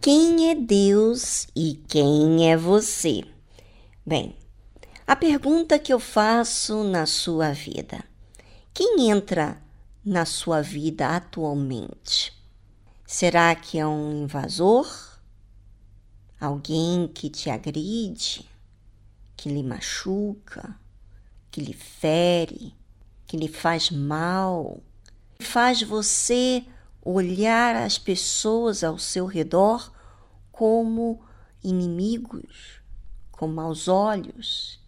Quem é Deus e quem é você? Bem, a pergunta que eu faço na sua vida: quem entra na sua vida atualmente? Será que é um invasor? Alguém que te agride, que lhe machuca, que lhe fere, que lhe faz mal, faz você olhar as pessoas ao seu redor como inimigos, com maus olhos,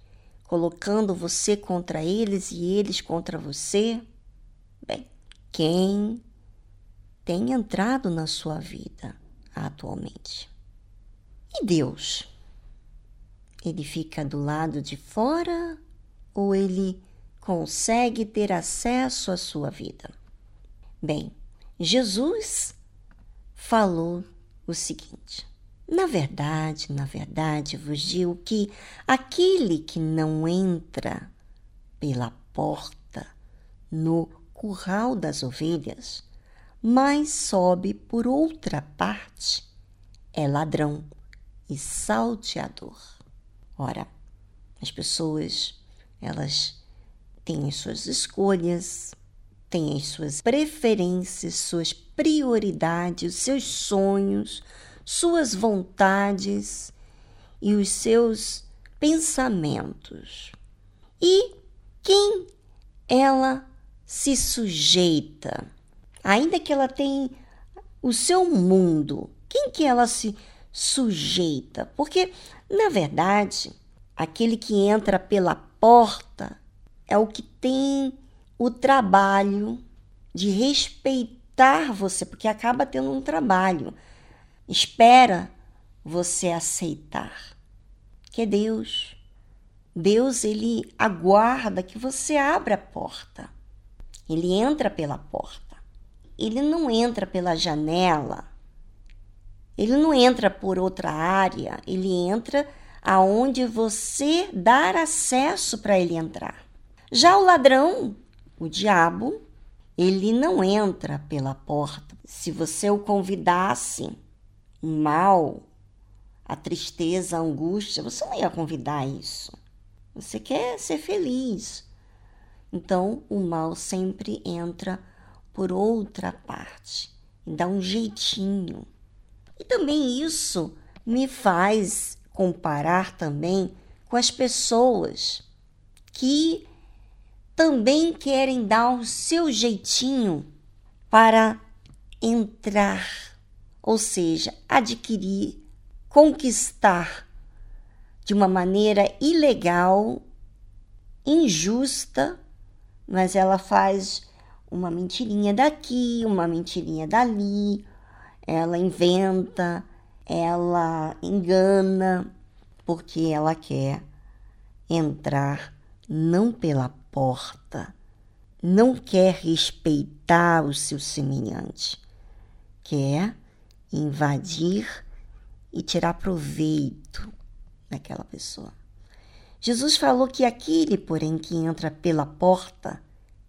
colocando você contra eles e eles contra você? Bem, quem tem entrado na sua vida atualmente? E Deus? Ele fica do lado de fora ou ele consegue ter acesso à sua vida? Bem, Jesus falou o seguinte: Na verdade, na verdade vos digo que aquele que não entra pela porta no curral das ovelhas, mas sobe por outra parte, é ladrão e salteador. Ora, as pessoas, elas têm as suas escolhas, têm as suas preferências, suas prioridades, seus sonhos, suas vontades e os seus pensamentos. E quem ela se sujeita, ainda que ela tenha o seu mundo, quem que ela se sujeita? Porque, na verdade, aquele que entra pela porta é o que tem o trabalho de respeitar você, porque acaba tendo um trabalho. Espera você aceitar. Que é Deus. Deus ele aguarda que você abra a porta. Ele entra pela porta. Ele não entra pela janela. Ele não entra por outra área, ele entra aonde você dar acesso para ele entrar. Já o ladrão, o diabo, ele não entra pela porta. Se você o convidasse o mal, a tristeza, a angústia, você não ia convidar isso. Você quer ser feliz. Então, o mal sempre entra por outra parte e dá um jeitinho. E também isso me faz comparar também com as pessoas que também querem dar o seu jeitinho para entrar, ou seja, adquirir, conquistar de uma maneira ilegal, injusta, mas ela faz uma mentirinha daqui, uma mentirinha dali, ela inventa, ela engana, porque ela quer entrar não pela porta, não quer respeitar o seu semelhante, quer invadir e tirar proveito daquela pessoa. Jesus falou que aquele, porém, que entra pela porta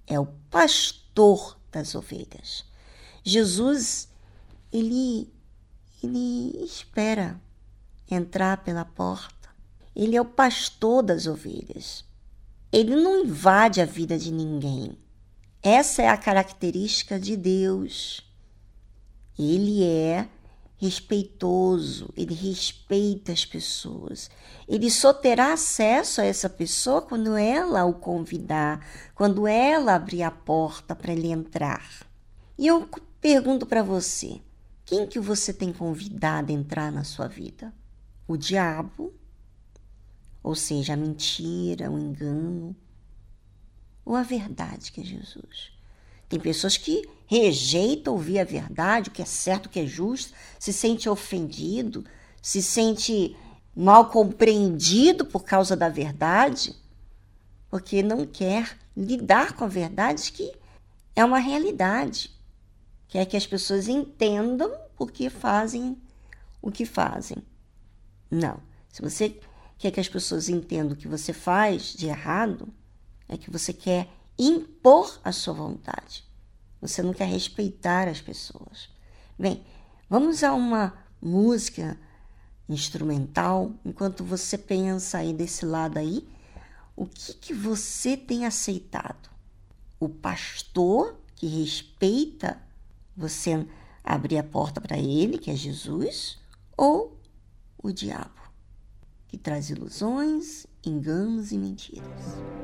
é o pastor das ovelhas. Jesus, ele, ele espera entrar pela porta. Ele é o pastor das ovelhas. Ele não invade a vida de ninguém. Essa é a característica de Deus. Ele é respeitoso, ele respeita as pessoas. Ele só terá acesso a essa pessoa quando ela o convidar, quando ela abrir a porta para ele entrar. E eu pergunto para você, quem que você tem convidado a entrar na sua vida? O diabo? Ou seja, a mentira, o engano? Ou a verdade que é Jesus? Tem pessoas que rejeitam ouvir a verdade, o que é certo, o que é justo, se sente ofendido, se sente mal compreendido por causa da verdade, porque não quer lidar com a verdade que é uma realidade. Quer que as pessoas entendam por que fazem o que fazem. Não. Se você quer que as pessoas entendam o que você faz de errado, é que você quer impor a sua vontade. Você não quer respeitar as pessoas. Bem, vamos a uma música instrumental enquanto você pensa aí desse lado aí. O que, que você tem aceitado? O pastor que respeita você abrir a porta para ele, que é Jesus, ou o diabo, que traz ilusões, enganos e mentiras.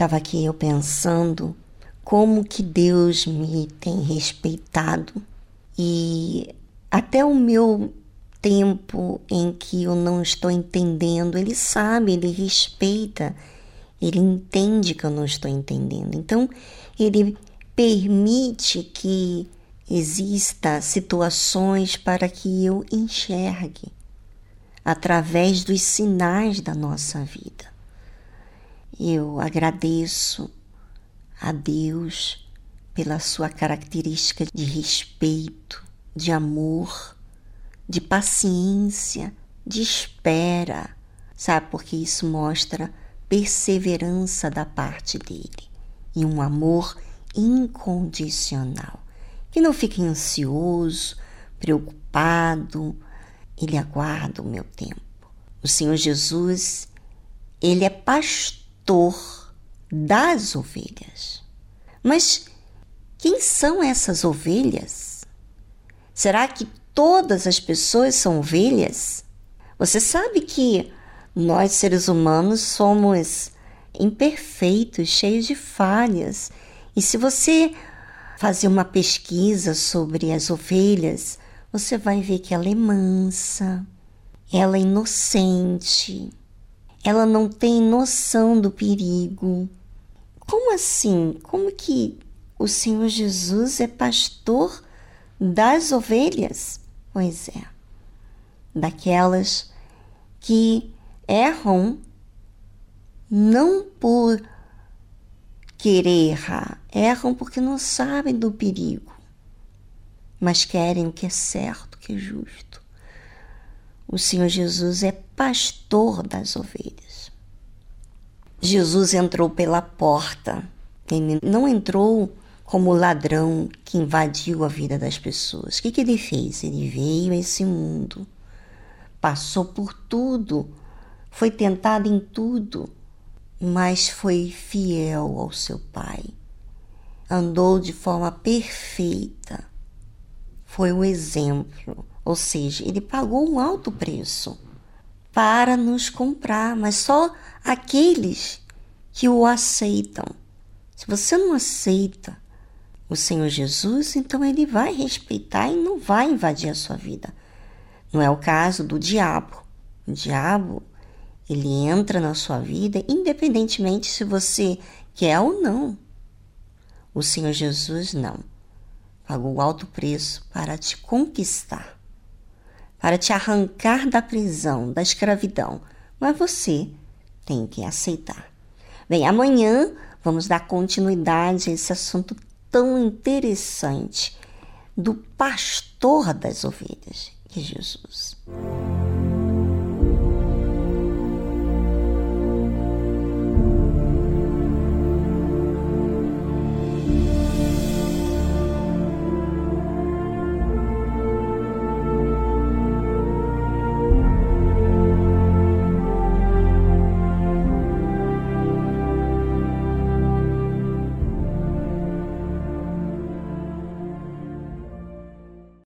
Estava aqui eu pensando como que Deus me tem respeitado e até o meu tempo em que eu não estou entendendo, ele sabe, ele respeita, ele entende que eu não estou entendendo. Então, ele permite que exista situações para que eu enxergue através dos sinais da nossa vida. Eu agradeço a Deus pela sua característica de respeito, de amor, de paciência, de espera, sabe? Porque isso mostra perseverança da parte dele e um amor incondicional, que não fique ansioso, preocupado, ele aguarda o meu tempo. O Senhor Jesus, ele é pastor pastor das ovelhas. Mas quem são essas ovelhas? Será que todas as pessoas são ovelhas? Você sabe que nós, seres humanos, somos imperfeitos, cheios de falhas. E se você fazer uma pesquisa sobre as ovelhas, você vai ver que ela é mansa, ela é inocente, ela não tem noção do perigo. Como assim? Como que o Senhor Jesus é pastor das ovelhas? Pois é, daquelas que erram não por querer errar, erram porque não sabem do perigo, mas querem o que é certo, o que é justo. O Senhor Jesus é pastor das ovelhas. Jesus entrou pela porta. Ele não entrou como ladrão que invadiu a vida das pessoas. O que, que ele fez? Ele veio a esse mundo, passou por tudo, foi tentado em tudo, mas foi fiel ao seu Pai. Andou de forma perfeita. Foi o exemplo ou seja, ele pagou um alto preço para nos comprar, mas só aqueles que o aceitam. Se você não aceita o Senhor Jesus, então ele vai respeitar e não vai invadir a sua vida. Não é o caso do diabo. O diabo, ele entra na sua vida independentemente se você quer ou não. O Senhor Jesus não. Pagou alto preço para te conquistar para te arrancar da prisão, da escravidão, mas você tem que aceitar. Bem, amanhã vamos dar continuidade a esse assunto tão interessante do pastor das ovelhas, que é Jesus.